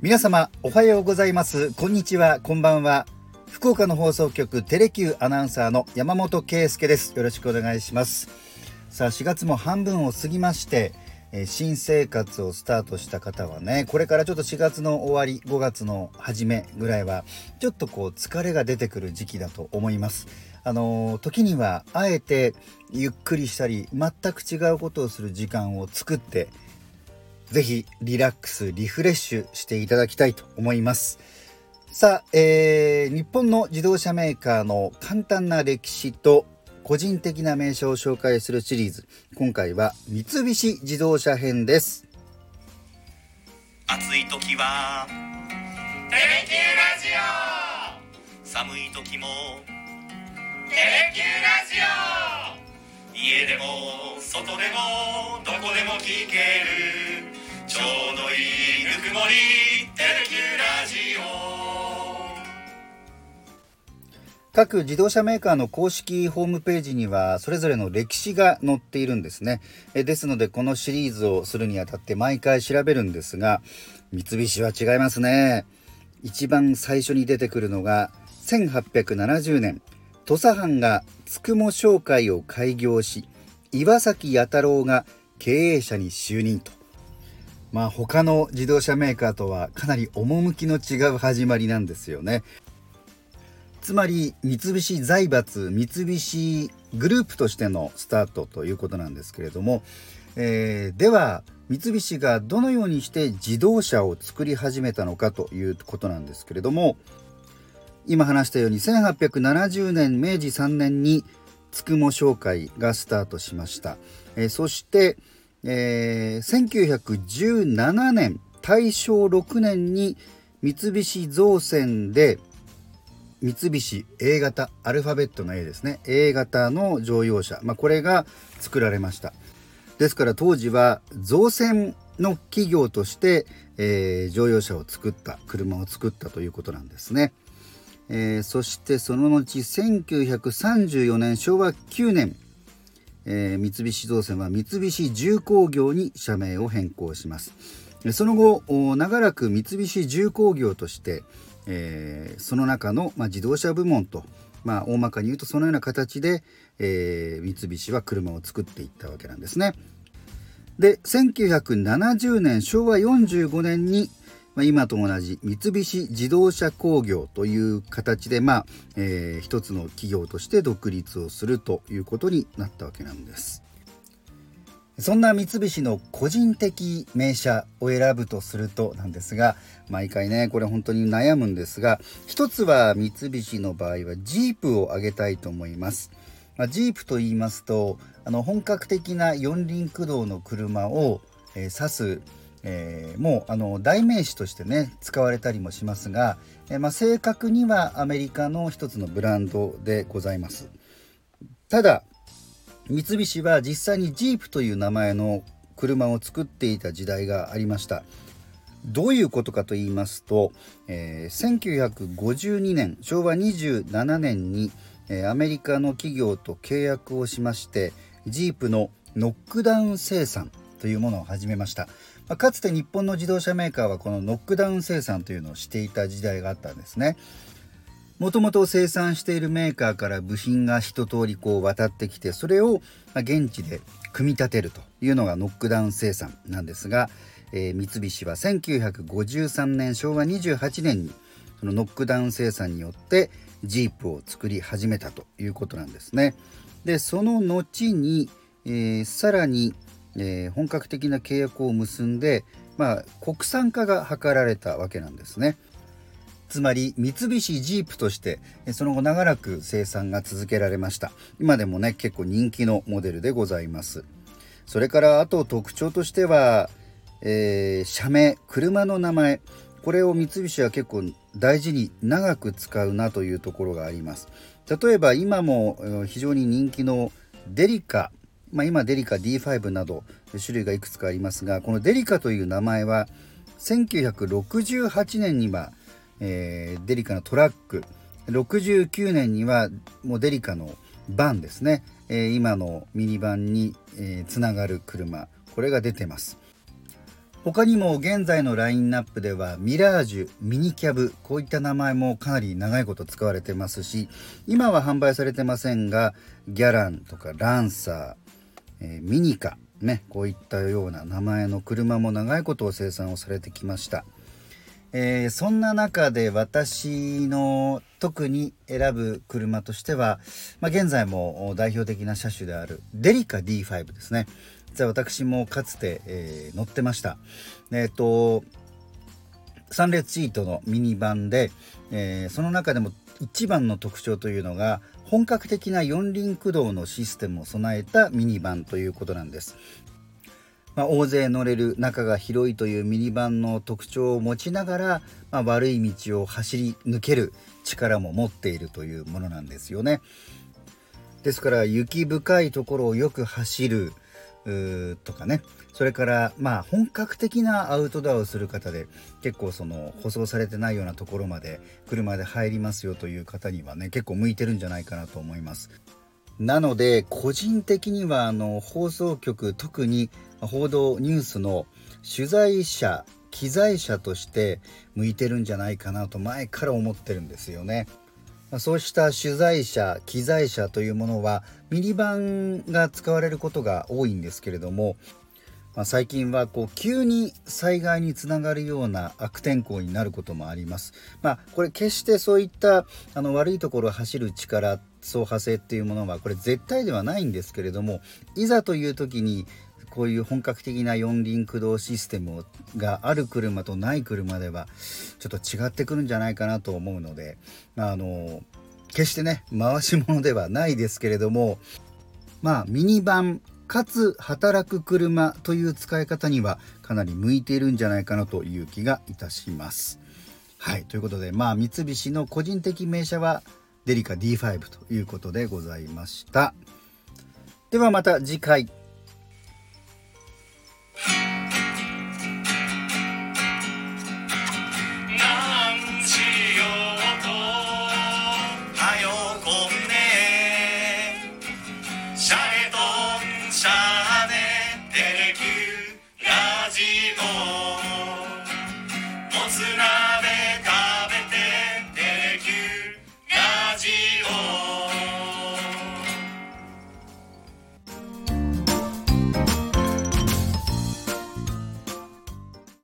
皆様おはようございます。こんにちは。こんばんは。福岡の放送局テレキューアナウンサーの山本圭介です。よろしくお願いします。さあ4月も半分を過ぎまして新生活をスタートした方はねこれからちょっと4月の終わり5月の初めぐらいはちょっとこう疲れが出てくる時期だと思います。あの時にはあえてゆっくりしたり全く違うことをする時間を作ってぜひリラックスリフレッシュしていただきたいと思います。さあ、えー、日本の自動車メーカーの簡単な歴史と個人的な名称を紹介するシリーズ。今回は三菱自動車編です。暑い時はテレキューラジオ。寒い時もテレキューラジオ。家でも外でもどこでも聞ける。ちょうどいいぬくもりテレキューラジオ各自動車メーカーの公式ホームページにはそれぞれの歴史が載っているんですね。えですのでこのシリーズをするにあたって毎回調べるんですが三菱は違いますね。一番最初に出てくるのが1870年。土佐藩がつくも商会を開業し岩崎弥太郎が経営者に就任と。まあ他の自動車メーカーとはかなり趣の違う始まりなんですよね。つまり三菱財閥三菱グループとしてのスタートということなんですけれども、えー、では三菱がどのようにして自動車を作り始めたのかということなんですけれども今話したように1870年明治3年につくも商会がスタートしました、えー、そして、えー、1917年大正6年に三菱造船で三菱 A 型アルファベットの A ですね。A 型の乗用車、まあ、これが作られました。ですから当時は造船の企業として、えー、乗用車を作った車を作ったということなんですね。えー、そしてその後1934年昭和9年、えー、三菱造船は三菱重工業に社名を変更します。その後長らく三菱重工業として、えー、その中の、まあ、自動車部門と、まあ、大まかに言うとそのような形で、え三菱は車を作っていったわけなんですね。で1970年昭和45年にまあ、今と同じ三菱自動車工業という形で、まあえー、一つの企業として独立をするということになったわけなんです。そんな三菱の個人的名車を選ぶとするとなんですが毎回ねこれ本当に悩むんですが一つは三菱の場合はジープを挙げたいと思います。まあ、ジープと言いますとあの本格的な四輪駆動の車を、えー、指すえー、もうあの代名詞としてね使われたりもしますが、えー、まあ、正確にはアメリカの一つのブランドでございます。ただ三菱は実際にジープという名前の車を作っていた時代がありました。どういうことかと言いますと、えー、1952年昭和27年に、え、アメリカの企業と契約をしましてジープのノックダウン生産というものを始めました。まあ、かつて日本の自動車メーカーはこのノックダウン生産というのをしていた時代があったんですね。もともと生産しているメーカーから部品が一通りこう渡ってきてそれを現地で組み立てるというのがノックダウン生産なんですが、えー、三菱は1953年昭和28年にそのノックダウン生産によってジープを作り始めたということなんですね。でその後に、えー、さらにえー、本格的な契約を結んで、まあ、国産化が図られたわけなんですね。つまり三菱ジープとしてその後長らく生産が続けられました。今でもね結構人気のモデルでございます。それからあと特徴としては、えー、社名車の名前。これを三菱は結構大事に長く使うなというところがあります。例えば今も非常に人気のデリカ。まあ、今デリカ D5 など種類がいくつかありますがこのデリカという名前は1968年には、えー、デリカのトラック69年にはもうデリカのバンですね、えー、今のミニバンに、えー、つながる車これが出てます。他にも現在のラインナップではミラージュミニキャブこういった名前もかなり長いこと使われてますし今は販売されてませんがギャランとかランサー、えー、ミニカねこういったような名前の車も長いことを生産をされてきました、えー、そんな中で私の特に選ぶ車としては、まあ、現在も代表的な車種であるデリカ D5 ですね実は私もかつて、えー、乗ってました。えっ、と3列シートのミニバンで、えー、その中でも一番の特徴というのが本格的な四輪駆動のシステムを備えたミニバンということなんです。まあ、大勢乗れる中が広いというミニバンの特徴を持ちながら、まあ、悪い道を走り抜ける力も持っているというものなんですよね。ですから雪深いところをよく走る、とかねそれからまあ本格的なアウトドアをする方で結構その舗装されてないようなところまで車で入りますよという方にはね結構向いてるんじゃないかなと思います。なので個人的にはあの放送局特に報道ニュースの取材者機材者として向いてるんじゃないかなと前から思ってるんですよね。そうした取材者機材車というものはミニバンが使われることが多いんですけれども、まあ、最近はこう急に災害につながるような悪天候になることもあります。まあ、これ決してそういったあの悪いところを走る力走破性っていうものはこれ絶対ではないんですけれどもいざという時にこういう本格的な四輪駆動システムがある車とない車ではちょっと違ってくるんじゃないかなと思うのであの決してね回し物ではないですけれどもまあミニバンかつ働く車という使い方にはかなり向いているんじゃないかなという気がいたします。はいということでまあ三菱の個人的名車はデリカ D5 ということでございました。ではまた次回。thousand hours.